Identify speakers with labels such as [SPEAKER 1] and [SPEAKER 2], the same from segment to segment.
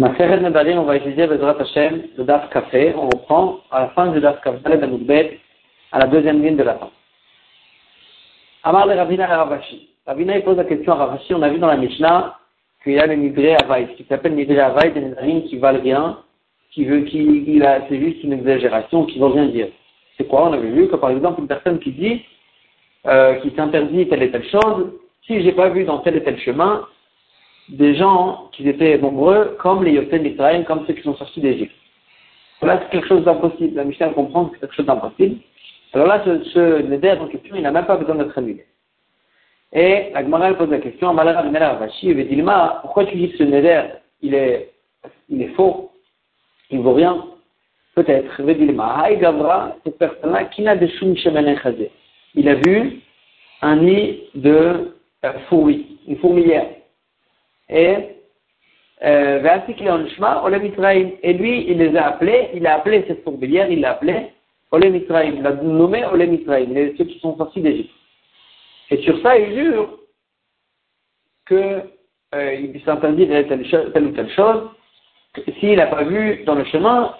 [SPEAKER 1] On va étudier Bezrat Hashem, le Daf Café. On reprend à la fin du Daf Café, à la deuxième ligne de la fin. Amar le Ravina Ravashi. Ravina, il pose la question à Ravashi. On a vu dans la Mishnah qu'il y a le Nidré Avaïd, qui s'appelle Nidré Avaïd, des Nedarim qui valent rien, qui veut, qui, il c'est juste une exagération, qui ne veut rien dire. C'est quoi? On avait vu que par exemple, une personne qui dit, euh, qui s'interdit telle et telle chose, si j'ai pas vu dans tel et tel chemin, des gens qui étaient nombreux, comme les Yoten d'Israël, comme ceux qui sont sortis d'Égypte. Là, c'est quelque chose d'impossible. La Mishnah comprend que c'est quelque chose d'impossible. Alors là, ce, ce Neder en question, il n'a même pas besoin d'être annulé. Et la Gemara pose la question, pourquoi tu dis que ce Neder, il est, il est faux, il ne vaut rien Peut-être. Gavra, cette personne-là, qui n'a de Shum Il a vu un nid de euh, fourmi, une fourmilière. Et euh, et lui, il les a appelés, il a appelé cette fourmilière, il l'a appelé Olem Israël, il l'a nommé Olem Israël, ceux qui sont sortis d'Égypte. Et sur ça, il jure qu'il euh, s'interdit de telle, telle ou telle chose, s'il n'a pas vu dans le chemin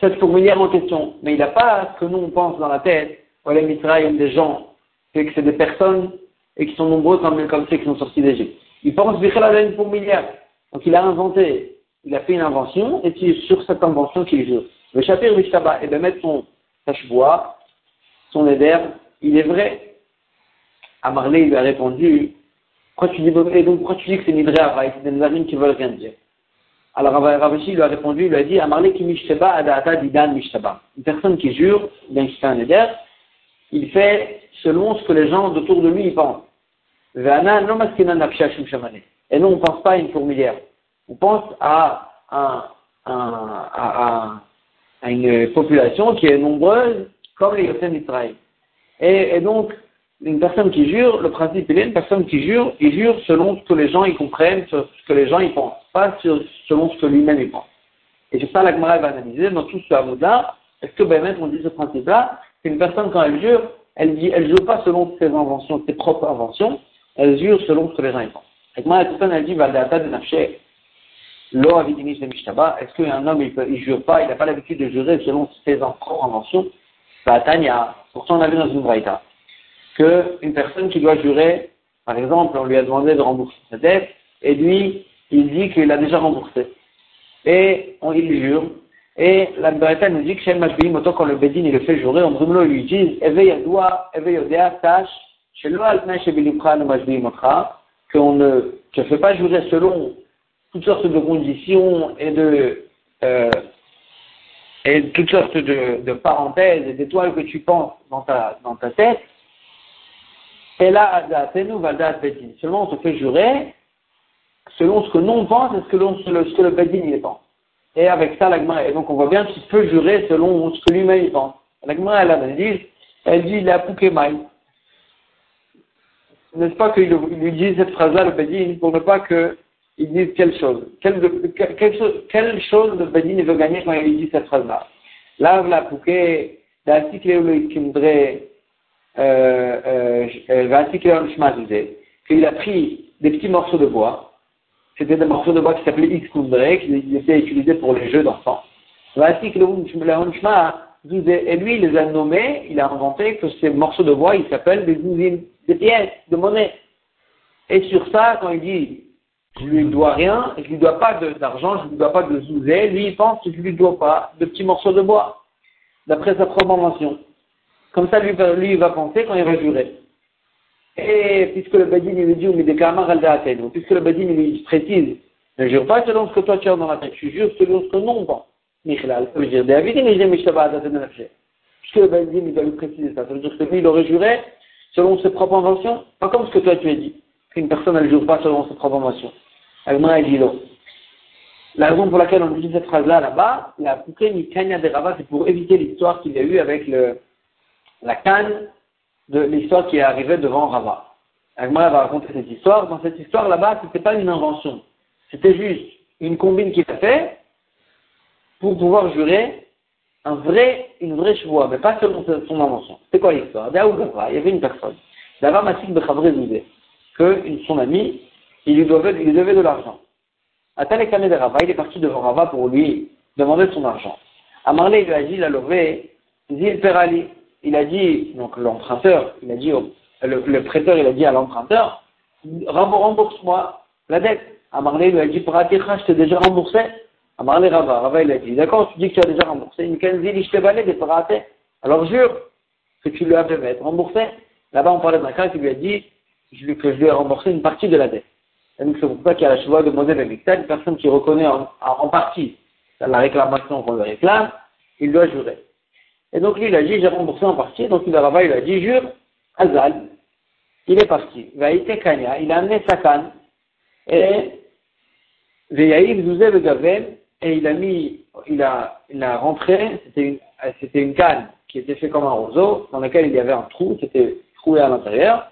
[SPEAKER 1] cette fourmilière en question. Mais il n'a pas que nous on pense dans la tête, Olem Israël, des gens, que c'est des personnes et qui sont nombreux comme, comme ceux qui sont sortis d'Égypte. Il pense Bichel une fourmilière. Donc il a inventé, il a fait une invention, et c'est sur cette invention qu'il joue. Le chapitre Mishtaba, et de mettre son bois, son éder, il est vrai. Amarlé lui a répondu, pourquoi tu dis, et donc pourquoi tu dis que c'est Nidré Avaï, c'est des narines qui veulent rien dire. Alors Ravashi lui a répondu, il lui a dit, Amarlé qui mishtaba adata didan mishtaba. Une personne qui jure, bien qu'il fait un éder, il fait selon ce que les gens autour de lui pensent. Et nous, on ne pense pas à une fourmilière. On pense à, un, à, à, une population qui est nombreuse, comme les Yosen d'Israël. Et, donc, une personne qui jure, le principe, il est une personne qui jure, il jure selon ce que les gens y comprennent, ce que les gens y pensent, pas selon ce que lui-même y pense. Et c'est ça la Gemara va analyser dans tout ce hameau-là. Est-ce que ben, on dit ce principe-là, qu'une personne, quand elle jure, elle dit, elle jure pas selon ses inventions, ses propres inventions, elle jure selon ce que les gens y pensent. Et moi, la personne, elle dit, est-ce qu'un homme, il, ne jure pas, il n'a pas l'habitude de jurer selon ses propres inventions? Bah, Tanya, pourtant on a vu dans une braïta, qu'une personne qui doit jurer, par exemple, on lui a demandé de rembourser sa dette, et lui, il dit qu'il a déjà remboursé. Et on, il jure, et la braïta nous dit que le autant quand le Bédin il le fait jurer, on lui dit, à doigt, éveille au tâche, qu'on ne te fait pas jurer selon toutes sortes de conditions et de euh, et toutes sortes de, parenthèses et d'étoiles que tu penses dans ta, dans ta tête, et là, seulement on te fait jurer selon ce que nous on pense et ce que, ce que le Bedin pense. Et avec ça, l'agma, et donc on voit bien qu'il peut jurer selon ce que lui-même pense. L'agma, elle, elle dit, elle dit, il a Poukémaï n'est-ce pas qu'il lui dise cette phrase-là, le Bedin, pour ne pas qu'il dise quelle chose? Quelle, quelle, chose le Bedin veut gagner quand il dit cette phrase-là? Là, la pouquet, qu'il a pris des petits morceaux de bois, c'était des morceaux de bois qui s'appelaient X qui étaient utilisés pour les jeux d'enfants. Et lui, il les a nommés, il a inventé que ces morceaux de bois, ils s'appellent des usines, des pièces, de monnaie. Et sur ça, quand il dit, je lui dois rien, je lui dois pas d'argent, je lui dois pas de zouzé, lui, il pense que je lui dois pas de petits morceaux de bois. D'après sa propre invention. Comme ça, lui, lui, il va penser quand il va jurer. Et puisque le Badin, il lui dit, mais des puisque le Badin, il lui précise, ne jure pas selon ce que toi tu as dans la tête, tu jures selon ce que non on pense. Michlal, ça veut dire David, mais j'ai Mishtaba Puisque le Benzim, il doit lui préciser ça. Ça veut dire que lui, il aurait juré selon ses propres inventions, pas comme ce que toi tu as dit. Qu'une personne, ne jure pas selon ses propres inventions. Agma dit La raison pour laquelle on dit cette phrase-là, là-bas, la ni Kanya c'est pour éviter l'histoire qu'il y a eu avec le, la canne de l'histoire qui est arrivée devant Rava. Agma va raconter cette histoire. Dans cette histoire là-bas, c'était pas une invention. C'était juste une combine qu'il a fait pour pouvoir jurer un vrai, une vraie chevoie, mais pas selon son invention. C'est quoi l'histoire? Il y avait une personne, Dava Masik Bechabre que son ami, il lui devait, il lui devait de l'argent. Atalekane de Rava, il est parti devant Rava pour lui demander son argent. Amarle lui a dit, il a levé, Zil Perali. Il a dit, donc l'emprunteur, il a dit, le, prêteur, il a dit à l'emprunteur, rembourse-moi la dette. Amarle lui a dit, Praticha, je t'ai déjà remboursé. Amarle Rava, Rava il a dit, d'accord, tu dis que tu as déjà remboursé. Une quinzaine, je t'ai valé des Alors jure que tu lui as fait remboursé. Là-bas, on parlait d'un cas qui lui a dit, que je lui ai remboursé une partie de la dette. Et donc, c'est pour ça qu'il y a la cheval de Moselle et une personne qui reconnaît en, en partie la réclamation qu'on lui réclame, il doit jurer. Et donc, lui, il a dit, j'ai remboursé en partie, donc il a, il a dit, jure, Azal, il est parti. Il a amené sa canne, et, et il a mis, il a, il a rentré, c'était une, c'était canne qui était faite comme un roseau, dans laquelle il y avait un trou, qui était troué à l'intérieur,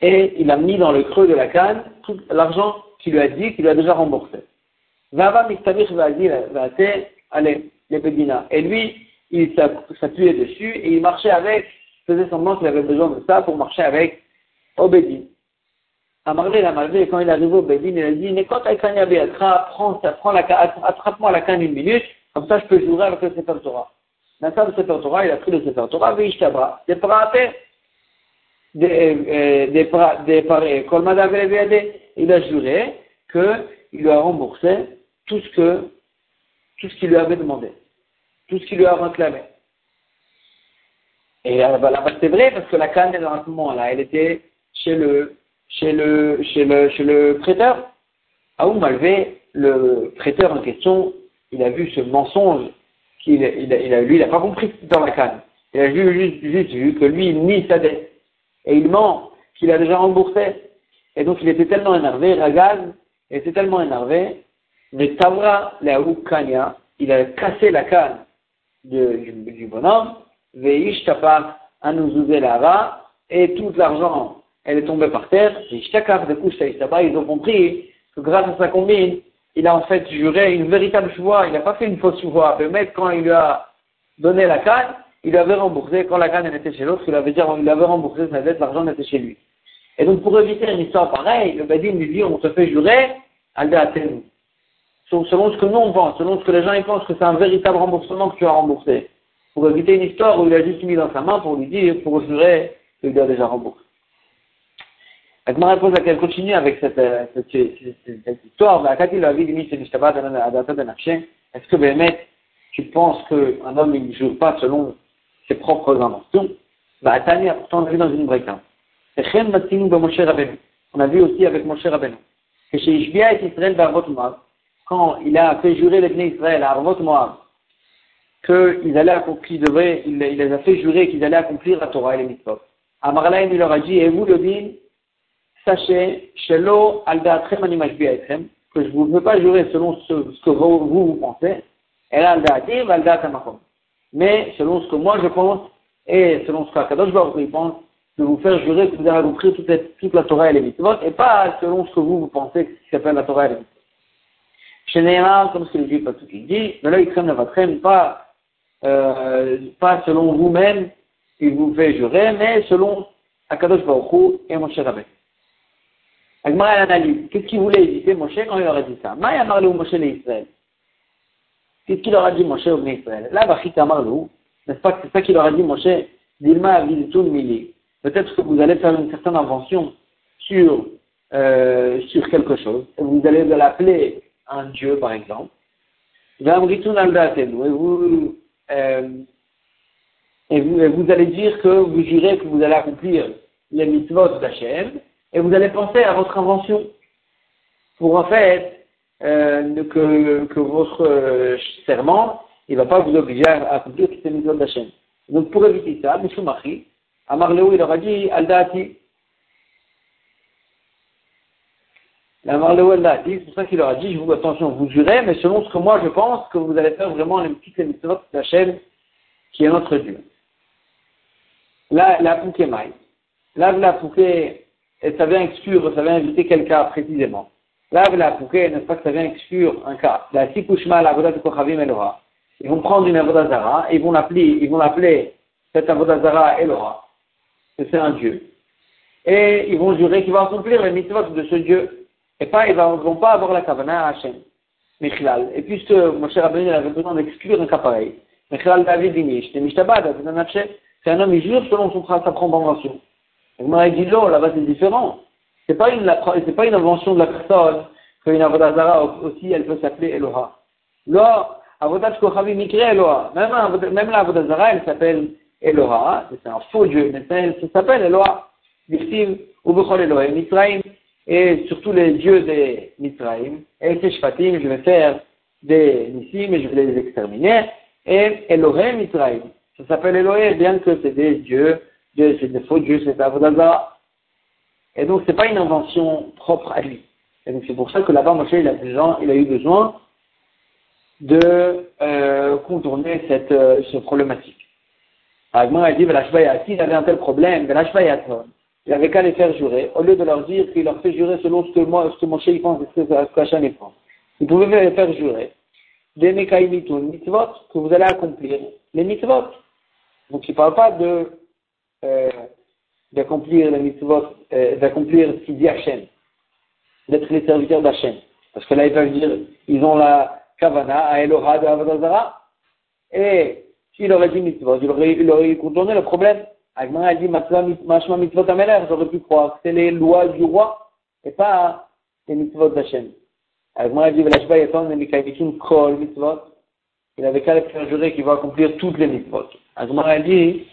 [SPEAKER 1] et il a mis dans le creux de la canne tout l'argent qu'il lui a dit, qu'il lui a déjà remboursé. allez, les Bedina. Et lui, il s'appuyait dessus et il marchait avec, faisait semblant qu'il avait besoin de ça pour marcher avec Bedin. Amarvé, il a malvé, quand il est arrivé au Bedin, il a dit, prends, prends la, attrape-moi la canne une minute, comme ça je peux jouer avec le Sefer Torah. Dans le Sefer Torah, il a pris le Sefer Torah, Veishtabra, des des il a juré qu'il lui a remboursé tout ce qu'il lui avait demandé, tout ce qu'il lui a réclamé. Et là, c'est vrai parce que la canne moment-là, elle était chez le chez le chez le chez le prêteur. Aoum Malvé, le prêteur en question, il a vu ce mensonge qu'il il il a, lui, il n'a pas compris dans la canne. Il a juste, juste vu que lui, il nie sa dette et il ment qu'il a déjà remboursé. Et donc il était tellement énervé, Ragaz était tellement énervé, mais Tavra, Kanya, il a cassé la canne du, du, bonhomme, Veish Lara, et tout l'argent, elle est tombée par terre, ils ont compris que grâce à sa combine, il a en fait juré une véritable choix, il n'a pas fait une fausse choix. Le mec, quand il lui a donné la canne, il avait remboursé, quand la canne était chez l'autre, il avait, dit, avait remboursé sa dette, l'argent était chez lui. Et donc, pour éviter une histoire pareille, le Badin lui dit, on te fait jurer, Aldeatenu. Selon ce que nous on pense, selon ce que les gens ils pensent que c'est un véritable remboursement que tu as remboursé. Pour éviter une histoire où il a juste mis dans sa main pour lui dire, pour jurer qu'il a déjà remboursé. Agmara pose qu'elle continue avec cette, euh, cette, cette, histoire. Est-ce que Bémet, tu penses qu'un homme ne joue pas selon ses propres inventions, bah, Tania, pourtant on a vu dans une break. On a vu aussi avec Moshe Rabbeinu. Que chez Ishbia et Israël d'Arvot Moab, quand il a fait jurer les Bnei Israël à Arvot Moab, qu'ils allaient accomplir, il, il, les a fait jurer qu'ils allaient accomplir la Torah et les mitzvot. Amarlaim, il leur a dit, et vous le dites, sachez, Shelo al da'atrem etrem, que je ne veux pas jurer selon ce, que vous, vous, pensez, et là al da'atim, al da'atamakom mais selon ce que moi je pense, et selon ce qu'Akadosh Baruch pense, de vous faire jurer que vous allez compris toute, toute la Torah et les mitzvot, et pas selon ce que vous, vous pensez qui s'appelle la Torah et les mitzvot. Chez comme ce que le juif il dit, ne l'œil crème ne pas, euh, pas selon vous-même, il vous fait jurer, mais selon Akadosh Baruch et Moshe Rabbeinu. Agmara analyse. Qu'est-ce qu'il voulait éviter Moshe quand il aurait dit ça Maïa Marlou Moshe l'Israël. Qu'est-ce qu'il leur a dit Moshe au Israël Là, Bachit Amarlou, n'est-ce pas que c'est ça qu'il leur a dit Moshe Dilma Mili. Peut-être que vous allez faire une certaine invention sur, euh, sur quelque chose, vous allez l'appeler un Dieu, par exemple. Euh, et vous, et vous allez dire que vous jurez que vous allez accomplir les mitzvot d'Hachem, et vous allez penser à votre invention. Pour en fait euh, que, votre euh, serment, il ne va pas vous obliger à accomplir toutes les missions d'Hachem. Donc pour éviter ça, M. Machi, à Marléo, il aura dit Aldati. La Marléo Aldati, c'est pour ça qu'il aura dit, je vous attention, vous jurez, mais selon ce que moi je pense que vous allez faire vraiment les petites émissions d'Hachem, qui est notre Dieu. Là, la Pouké Maï. Là, la Pouké, ça vient exclure, ça vient inviter quelqu'un précisément. Là, la pouquet, n'est-ce pas que ça vient exclure un cas. La sikushma, la voda de kochavim Eloha. Ils vont prendre une avodazara, ils vont l'appeler, ils vont l'appeler cette avodazara Eloha. Que c'est un dieu. Et ils vont jurer qu'ils vont accomplir les mitzvot de ce dieu. et pas, ils ne vont pas avoir la kavana à Hachem. Michlal. Et puisque Moshe Rabbeinu avait besoin d'exclure un cas pareil, Michlal David Dinish, c'est un homme, il jure selon son, sa propre il dit, non, là-bas, c'est différent. C'est pas une, c'est pas une invention de la personne qu'une Avodazara aussi, elle peut s'appeler Eloha. Là, Avodat Kochavi Mikre Eloha. Même, même la Avodazara, elle s'appelle Eloha. C'est un faux Dieu, mais elle s'appelle Eloha. Victime, Ubechol Eloha, Mitzrayim et surtout les dieux des Mitzrayim, et ces Shfatim, je vais faire des Nissim et je vais les exterminer, et Elohim Mitzrayim. Ça s'appelle Elohim, bien que c'est des dieux, c'est des faux dieux, c'est Avodazara. Et donc, c'est pas une invention propre à lui. Et donc, c'est pour ça que là-bas, Moshe, il a, il a eu besoin de euh, contourner cette, euh, problématique. Agman a dit, il avait un tel problème, il avait qu'à les faire jurer, au lieu de leur dire qu'il leur fait jurer selon ce que moi, ce que mon il pense, ce que Hachem pense. Il pouvait les faire jurer des mitzvot, que vous allez accomplir, les mitzvot. Donc il ne parle pas de euh, d'accomplir les mitzvot, euh, d'accomplir ce qu'il dit Hachem, d'être les serviteurs d'Hachem. Parce que là, ils peuvent dire, ils ont la kavana à Elohad de Avadazara, et s'il aurait dit mitzvot, il aurait, il aurait contourné le problème. Agma a dit, Mashma mitzvot ameler, j'aurais pu croire que c'est les lois du roi et pas les mitzvot d'Hachem. Agma a dit, Velashba yaton nemikaivikin kol mitzvot. Il avait qu'à faire jurer qu'il va accomplir toutes les mitzvot. Agma a dit,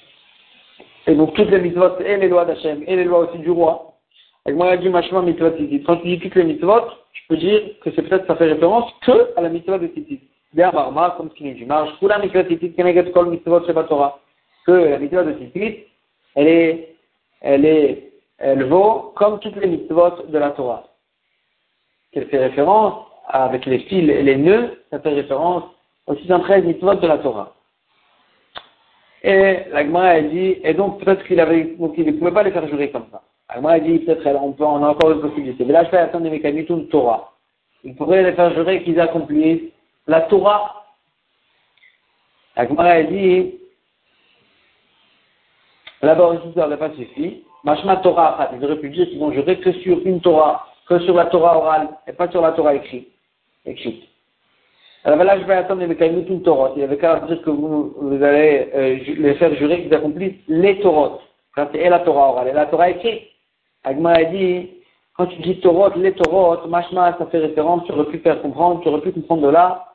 [SPEAKER 1] et donc toutes les mitzvot et les lois d'Hachem et les lois aussi du roi. Agma a dit, Mashma mitzvot titit. Quand tu dis toutes les mitzvot, je peux dire que c'est peut-être ça fait référence que à la mitzvot de titit. Bien, Marma, comme ce qu'il nous dit, marche, kula mitzvot titit, keneget kol mitzvot sheba Torah. Que la mitzvot de titit, elle est, elle est, elle vaut comme toutes les mitzvot de la Torah. Qu'elle fait référence avec les fils et les nœuds, ça fait référence aux 613 mitzvot de la Torah. Et l'Agma a dit, et donc peut-être qu'il avait, donc il ne pouvait pas les faire jurer comme ça. L'Agma a dit, peut-être on, peut, on a encore une possibilité. Mais là, je fais attendre des mécanismes de Torah. Il pourrait les faire jurer qu'ils accomplissent la Torah. L'Agma a dit, Là-bas aussi, ça n'aurait pas suffi. Mashma Torah, ils auraient pu dire qu'ils vont jurer que sur une Torah, que sur la Torah orale, et pas sur la Torah écrite. écrite. Alors là, je vais attendre mais quand une Torah. Il avait qu'à dire que vous, vous allez euh, les faire jurer qu'ils accomplissent les Torahs. Quand c'est la Torah orale et la Torah écrite. Agma a dit, quand tu dis Torah, les Torah, Mashma, ça fait référence, tu aurais pu faire comprendre, tu aurais pu comprendre de là,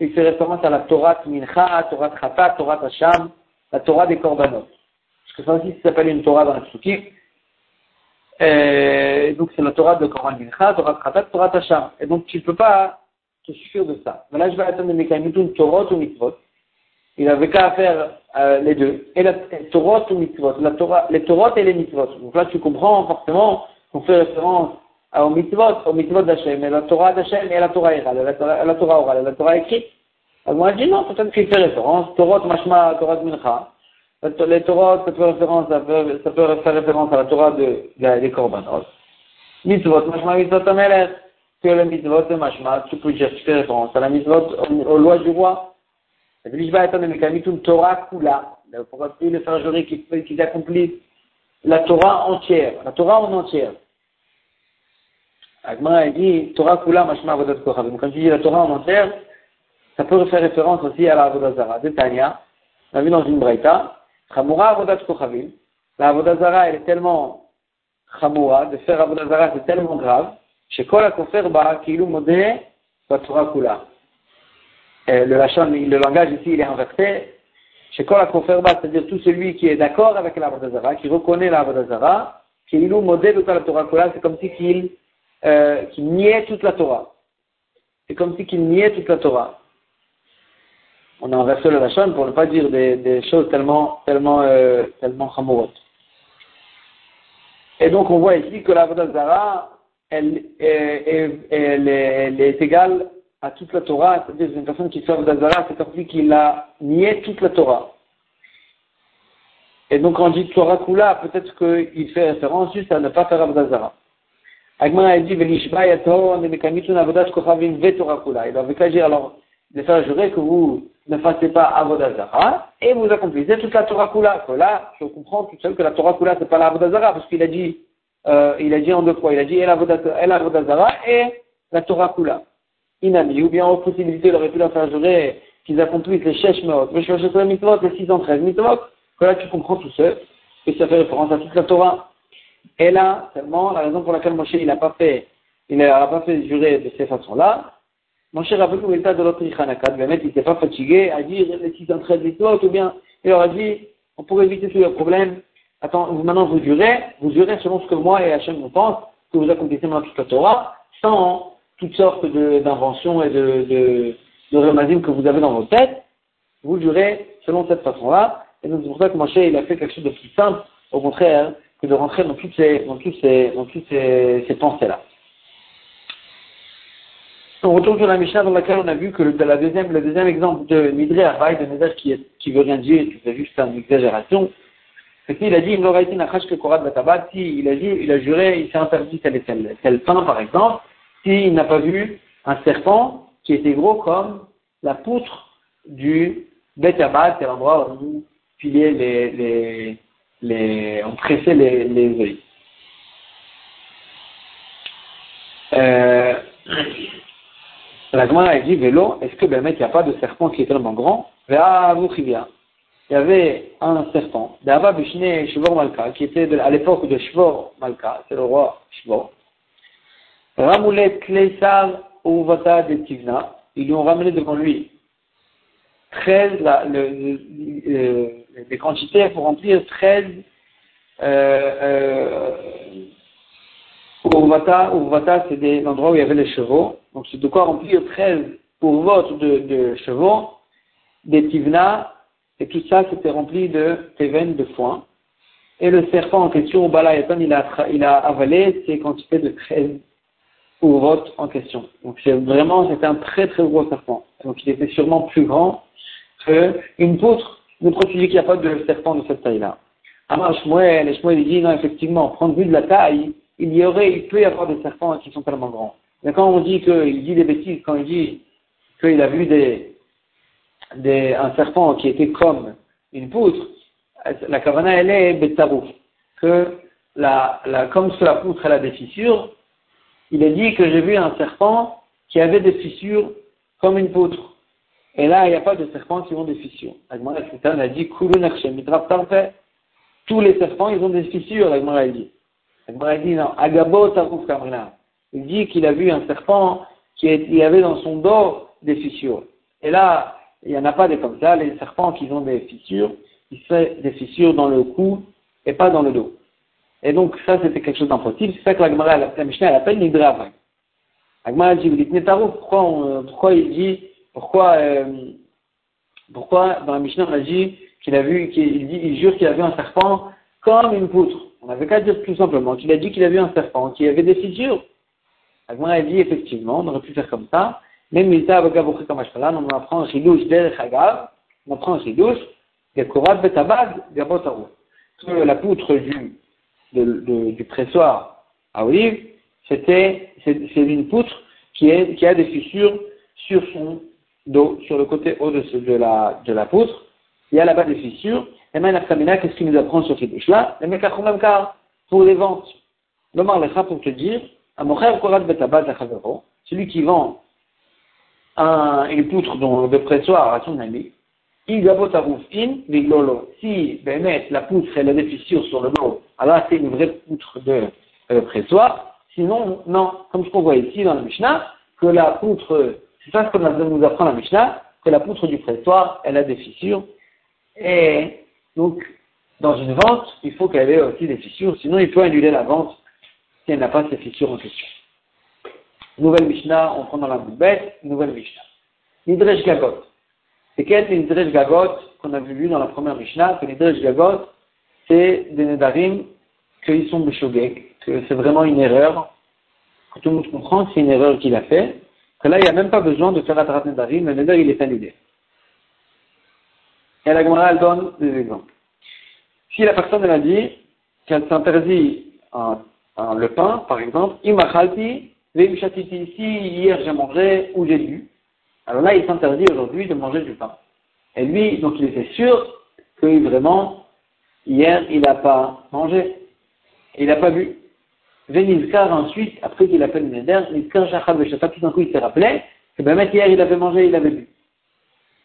[SPEAKER 1] il fait référence à la Torah Mincha, Torah Khatat, Torah Hasham, la Torah des Korbanot que ça aussi s'appelle une Torah dans la Psukim. Et donc c'est la Torah de Koran Mincha, Torah Kratat, Torah Tacham. Et donc tu ne peux pas de ça. Je une Torah ou Mitzvot. Il avait qu'à faire euh, les deux. Et la Torah ou Mitzvot. La Torah, les Torah et les Mitzvot. Donc là tu comprends forcément qu'on fait référence aux Mitzvot, aux Mitzvot d'Hachem, et la Torah d'Hachem et la Torah orale, la Torah, orale, la Torah écrite. Alors moi je dis non, peut-être qu'il fait référence. Torah, Mashma, Torah Mincha. Les Torah, ça peut, référence, ça, ça peut faire référence à la Torah de, de, des Korbanot. Mitzvot, mashma mitzvot amelech. Que le mitzvot de mashma, tu peux dire, tu fais référence à la mitzvot, aux, lois du roi. Torah kula. Pourquoi plus le faire jurer qu'ils accomplissent la Torah entière, la Torah en entière. Agma a dit Torah kula mashma avodat kochavim. Quand tu dis la Torah en entière, ça peut faire référence aussi à la Avodazara. De Tanya, on a vu dans une braïta, Chamoura Avodat Kochavim. La Avodazara, elle est tellement Chamoura, de faire Avodazara, c'est tellement grave, chez Kol Kofer Ba, Kilu Modé, Torah Kula. Le, langage ici, est inversé. Chez Kol Kofer Ba, c'est-à-dire tout celui qui est d'accord avec la qui reconnaît la de la Torah c'est comme si qu'il euh, niait toute la Torah. C'est comme si qu'il niait toute la Torah on a inversé le Lachon pour ne pas dire des, choses tellement, tellement, euh, tellement Et donc on voit ici que la elle, elle, elle, elle, est égale à toute la Torah, c'est-à-dire une personne qui fait Zara, c'est si qu'il a nié toute la Torah. Et donc quand on dit Torah Kula, peut-être qu'il fait référence juste à ne pas faire Zara. Agma a dit. Il avait qu'à dire alors, de faire jurer que vous ne fassiez pas Avodazara, et vous accomplissez toute la Torah Kula. Là, je comprends tout seul que la Torah Kula, c'est pas la Avodazara, parce qu'il a dit euh, il a dit en deux fois, il a dit El Avodazara et la Torah Kula. Inami, ou bien en possibilité, il aurait pu leur faire jurer qu'ils accomplissent les Shesh Meot, les 613 mitzvot, que là tu comprends tout seul, et ça fait référence à toute la Torah. Et là, seulement, la raison pour laquelle Moshe il n'a pas fait, il n'a pas fait jurer de ces façons-là, Moshe Rabbeinu l'état de l'autre Ichanakad, il n'était pas fatigué à dire les 613 mitzvot, ou bien il leur a dit, on pourrait éviter tous les problèmes, attends, maintenant vous jurez, vous jurez selon ce que moi et Hachem vous pense, que vous accomplissez maintenant toute la Torah, sans toutes sortes d'inventions et de, de, de que vous avez dans vos têtes, vous jurez selon cette façon-là, et donc c'est pour ça que Moshe, il a fait quelque chose de plus simple, au contraire, que de rentrer dans toutes ces, dans toutes ces, dans toutes ces, ces pensées-là. On retourne sur la Mishnah dans laquelle on a vu que le, deuxième, le deuxième exemple de Midré Arbaï, de Nézach qui, qui veut rien dire, fait juste une exagération, c'est qu'il a dit, si il a dit, il a juré, il s'est interdit tel et tel, pain, par exemple, s'il n'a pas vu un serpent qui était gros comme la poutre du Betabat, c'est l'endroit où pilier les, les, les, on pressait les, les. Euh, la Gemara a dit, vélo, est-ce que ben, il n'y a pas de serpent qui est tellement grand? Il y avait un serpent, Dava Bishne Shvor Malka, qui était à l'époque de Shvor Malka, c'est le roi Shvor. Ramoulet Kleisar Uvata de Tivna, ils lui ont ramené devant lui 13, la, le, le, les quantités pour remplir 13 euh, Urvata, Urvata c'est l'endroit où il y avait les chevaux. Donc c'est de quoi remplir 13 pour votre de, de chevaux, des tivna, et tout ça c'était rempli de teven, de foin. Et le serpent en question, Balayaton, il a, il a avalé ces quantités de 13 vote en question. Donc c'est vraiment, c'était un très très gros serpent. Donc il était sûrement plus grand qu'une poutre. Nous précisons qu'il n'y a pas de serpent de cette taille-là? Amar Shmuel, et Shmuel dit non, effectivement, prendre vue de la taille, il y aurait, il peut y avoir des serpents qui sont tellement grands. Mais quand on dit qu'il dit des bêtises, quand il dit qu'il a vu des, des, un serpent qui était comme une poutre, la kavana elle est betarouf. Que la, la, comme sur la poutre elle a des fissures, il a dit que j'ai vu un serpent qui avait des fissures comme une poutre. Et là, il n'y a pas de serpents qui ont des fissures. Agmara a dit, tous les serpents, ils ont des fissures, Agmara a dit. Agmara a dit, non, Agabo Il dit qu'il a vu un serpent qui avait dans son dos des fissures. Et là, il n'y en a pas des comme ça. Les serpents qui ont des fissures, ils font des fissures dans le cou et pas dans le dos. Et donc, ça, c'était quelque chose d'impossible. C'est ça que la Gemara, la Mishnah, elle appelle Nidra. Agmara dit, pourquoi, pourquoi il dit pourquoi, euh, pourquoi dans la Mishnah on a dit qu'il a vu, qu'il dit, il jure qu'il a vu un serpent comme une poutre. On n'avait qu'à dire tout simplement qu'il a dit qu'il a vu un serpent qui avait des fissures. Agmara a dit effectivement, on aurait pu faire comme ça. Même Milta Abagabokhe Kamashkalan, on apprend un chidouche derech Hagav, on apprend un chidouche, Gekorat Betabad, Gabotaru. Que la poutre du, de, du pressoir à olive, c'était, c'est une poutre qui, est, qui a des fissures sur son d'eau sur le côté haut de, de, la, de la poutre, il y a là-bas des fissures. Et maintenant, qu'est-ce qu'il nous apprend sur mecs même car pour les ventes. Le marlecha pour te dire, celui qui vend un, une poutre de pressoir à son ami, si, ben, la poutre, elle a des fissures sur le dos, alors c'est une vraie poutre de euh, pressoir. Sinon, non, comme ce qu'on voit ici dans la Mishnah, que la poutre c'est ça ce qu'on nous apprend la Mishnah, que la poutre du pressoir, elle a des fissures. Et donc, dans une vente, il faut qu'elle ait aussi des fissures, sinon il peut annuler la vente si elle n'a pas ces fissures en question. Nouvelle Mishnah, on prend dans la bête, nouvelle Mishnah. Nidrej Gagot. C'est quel Nidrej Gagot qu'on a vu dans la première Mishnah, que Nidrej Gagot, c'est des Nedarim qu'ils sont Beshogek, que c'est vraiment une erreur. Que tout le monde comprend, c'est une erreur qu'il a fait que là, il n'y a même pas besoin de faire Atarat Nedarim, le Nedar, il est annulé. Et la Gemara, elle donne des exemples. Si la personne, elle a dit qu'elle s'interdit le pain, par exemple, Imachalti, Veimchatiti, si hier j'ai mangé ou j'ai lu, alors là, il s'interdit aujourd'hui de manger du pain. Et lui, donc il était sûr que vraiment, hier, il n'a pas mangé, il n'a pas bu. Venizkar ensuite, après qu'il a fait le Neder, Nizkar tout d'un coup il s'est rappelé que ben, hier il avait mangé, il avait bu.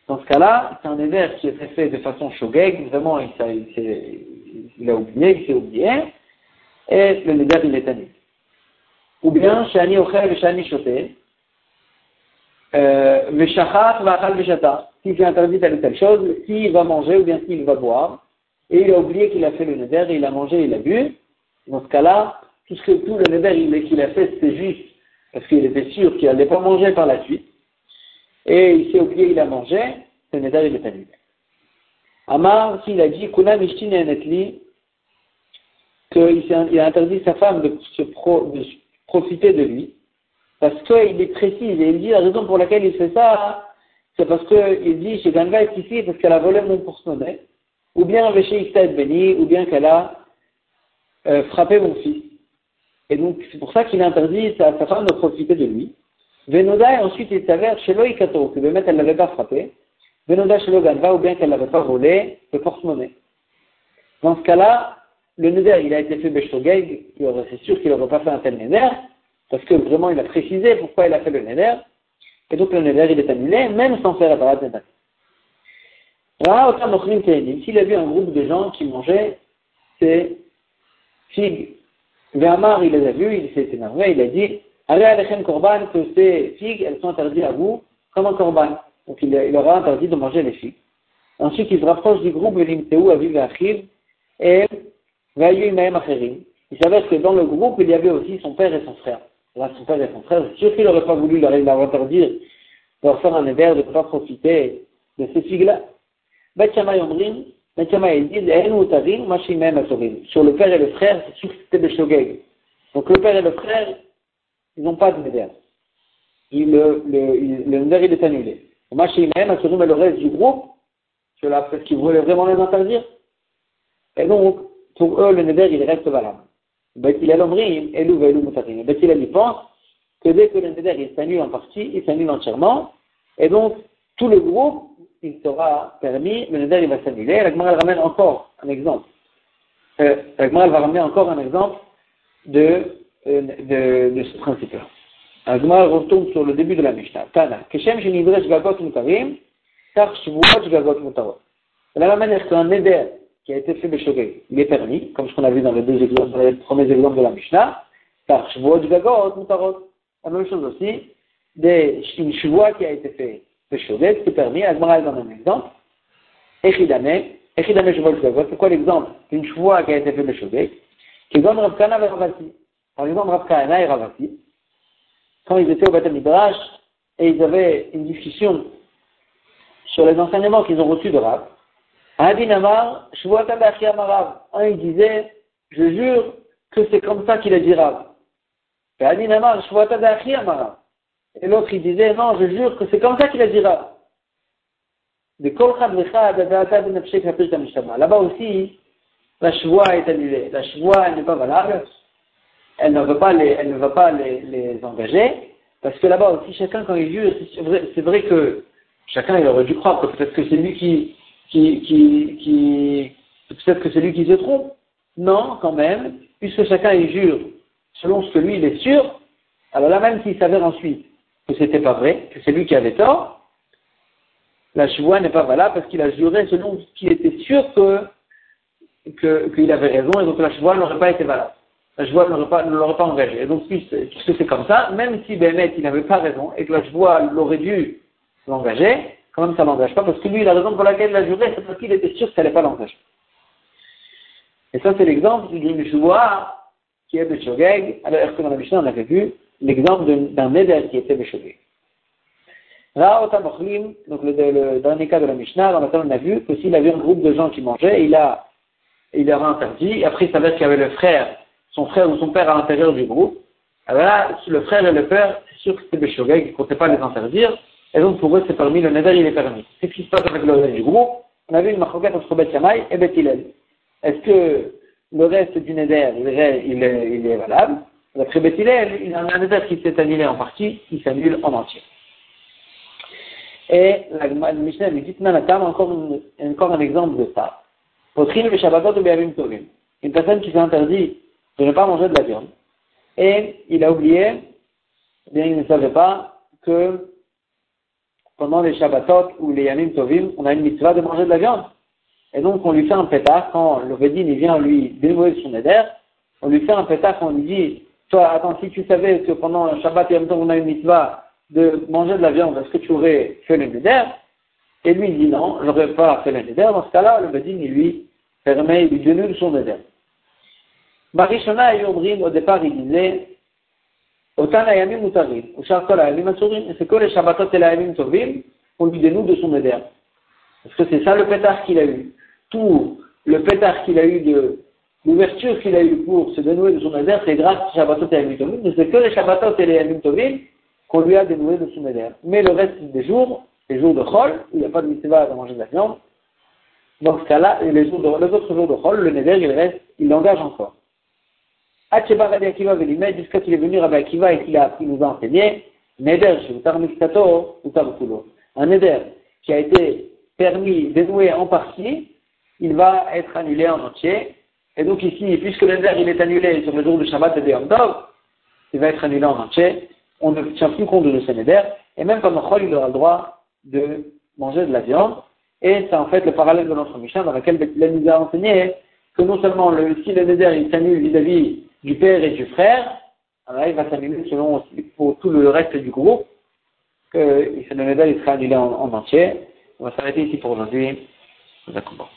[SPEAKER 1] Dans ce cas-là, c'est un Neder qui était fait de façon shogeg, vraiment il, il, il a oublié, il s'est oublié, et le Neder il est annulé. Ou bien, Shani Ochel Shani Shoté, Veshachach Vachal Veshata, s'il fait interdit telle ou telle chose, s'il va manger ou bien s'il va boire, et il a oublié qu'il a fait le Neder, et il a mangé, il a bu, dans ce cas-là, tout ce que tout le neder qu'il a fait, c'est juste parce qu'il était sûr qu'il n'allait pas manger par la suite. Et il s'est oublié, il a mangé, ce neder il est annulé. Amar, s'il a dit, Kuna Mishtin Enetli, qu'il a interdit sa femme de, se profiter de lui, parce qu'il est précis, et il dit la raison pour laquelle il fait ça, c'est parce qu'il dit, chez Ganga est ici parce qu'elle a volé mon porte-monnaie, ou bien chez Ista Beni, ou bien qu'elle a euh, frappé mon fils. Et donc, c'est pour ça qu'il interdit à sa femme de profiter de lui. Venoda, et ensuite, il s'avère chez Loïkato, que maître, elle ne l'avait pas frappé. Venoda chez Loganva, ou bien qu'elle n'avait pas volé le porte-monnaie. Dans ce cas-là, le neder, il a été fait Beshogeg, c'est sûr qu'il n'aurait pas fait un tel neder, parce que vraiment, il a précisé pourquoi il a fait le neder. Et donc, le neder, il est annulé, même sans faire la parade neder. S'il a vu un groupe de gens qui mangeaient ces figues Véamar, il les a vus, il s'est énervé, il a dit Allez Alechem Korban, que ces figues, elles sont interdites à vous comme un Korban. Donc il, il aura interdit de manger les figues. Ensuite, il se rapproche du groupe Velimteu, Aviv Achiv, et Imaem Acherim. Il savait que dans le groupe, il y avait aussi son père et son frère. Là, son père et son frère, c'est sûr qu'il n'aurait pas voulu leur, interdire leur faire un éver, de ne pas profiter de ces figues-là. Sur le père et le frère, c'est sûr que c'était des shogeg. Donc le père et le frère, ils n'ont pas de neder. Le, le, le neder, il est annulé. Machimem, mais le reste du groupe, parce qu'ils voulaient vraiment les interdire? Et donc, pour eux, le neder, il reste valable. Bethilel Omrim, Elou Velou Mutarim. Bethilel, il pense que dès que le neder, il s'annule en partie, il s'annule entièrement. Et donc, tout le groupe, il sera permis, le neder il va s'annuler. La Gemara ramène encore un exemple. Euh, la Gemara va ramener encore un exemple de, euh, de, de ce principe-là. La Gemara retourne sur le début de la Mishnah. Tana. Keshem shenivresh gagot mutarim, tar shvuot gagot mutarot. De la même manière qu'un neder qui a été fait Beshogeg, il est permis, comme ce qu'on a vu dans les deux exemples, dans les premiers exemples de la Mishnah, tar shvuot gagot mutarot. La même chose aussi, des, une shvoa qui a été fait Beshogeg, c'est permis. La Gemara donne un exemple. Echidame, Echidame Shuvot Shuvot, c'est quoi l'exemple d'une choix qui a été fait Beshogeg Qui donne Rav Kana et Ravasi. Par exemple, quand ils étaient au Beth Midrash et ils avaient une discussion sur les enseignements qu'ils ont reçus de Rav, Un, il disait, je jure que c'est comme ça qu'il a dit Rav. Et. Et l'autre, il disait, non, je jure que c'est comme ça qu'il a dit Rav. Là-bas aussi, la chevoie est annulée. La chevoie, n'est pas valable. Elle ne veut pas les, elle ne veut pas les, engager. Parce que là-bas aussi, chacun, quand il jure, c'est vrai, c'est vrai que chacun, il aurait dû croire que peut-être que c'est lui qui, qui, qui, qui peut-être que c'est lui qui se trompe. Non, quand même, puisque chacun, il jure selon ce que lui, il est sûr, alors là, même s'il s'avère ensuite que c'était pas vrai, que c'est lui qui avait tort, la chevoie n'est pas valable parce qu'il a juré selon ce qu'il était sûr que qu'il avait raison et donc la chevoie n'aurait pas été valable. La chevoie ne l'aurait pas engagé. Et donc, puisque c'est comme ça, même si Bémet il n'avait pas raison et que la chevoie l'aurait dû l'engager, quand même ça l'engage pas parce que lui, la raison pour laquelle il a juré, c'est parce qu'il était sûr que ça n'allait pas l'engager. Et ça, c'est l'exemple d'une chevoie qui est Beshogeg. Alors, que dans la Mishnah, on avait vu? L'exemple d'un Neder qui était Beshogeg. Donc le, le, cas de la Mishnah, dans lequel on a vu que s'il avait un groupe de gens qui mangeaient, il a, il leur a interdit, et après il savait qu'il y avait le frère, son frère ou son père à l'intérieur du groupe, alors là, le frère et le père, c'est sûr que c'était Béchogeg, ils ne comptaient pas les interdire, et donc pour eux c'est permis, le neder il est permis. C'est ce qui se passe avec le reste du groupe, on avait une marquette entre Bet Yamai et Bet Est-ce que le reste du neder, il est, valable? D'après Bet il y a un neder qui s'est annulé en partie, qui s'annule en entier. Et la Mishnah lui dit, encore, encore un exemple de ça. Une personne qui s'est interdit de ne pas manger de la viande. et il a oublié, bien il ne savait pas que pendant les Shabbatot ou les Yamim Tovim, on a une mitzvah de manger de la viande. Et donc on lui fait un pétard quand le Vedin il vient lui dénouer son éder, on lui fait un pétard quand on lui dit, toi attends, si tu savais que pendant le Shabbat et Yom Tov on a une mitzvah de manger de la viande, est-ce que tu aurais fait le neder Et lui il dit non, j'aurais pas fait le neder. Dans ce cas-là, le Vedin il lui permet, il lui son éder. Marishona et Yomrim, au départ, il disait, c'est que les Shabbatot et les ayamim tovim, on lui dénoue de son éder. Parce que c'est ça le pétard qu'il a eu. Tout le pétard qu'il a eu de, l'ouverture qu'il a eu pour se dénouer de son éder, c'est grâce aux Shabbatot et ayamim tovim, mais c'est que les Shabbatot et les ayamim tovim qu'on lui a dénoué de son éder. Mais le reste des jours, les jours de Chol, où il n'y a pas de mitzvah à manger de la viande, dans ce cas-là, les autres jours de Chol, le neder, il reste, il l'engage encore. Acheba Rabbi Akiva Velimed, jusqu'à qu'il est venu Rabbi Akiva et qu'il nous a enseigné, Neder, Shevutar Miktato, Utar Kulo. Un Neder qui a été permis, dénoué en partie, il va être annulé en entier. Et donc ici, puisque le Neder il est annulé sur le jour du Shabbat et de Yom il va être annulé en entier. On ne tient plus compte de ce Neder. Et même pendant Chol, il aura le droit de manger de la viande. Et c'est en fait le parallèle de notre Mishnah dans lequel il nous a enseigné que non seulement le, si le Neder il s'annule vis-à-vis du père et du frère, alors il va s'annuler selon pour tout le reste du groupe, que Neder il sera annulé en, en entier. On va s'arrêter ici pour aujourd'hui. D'accord.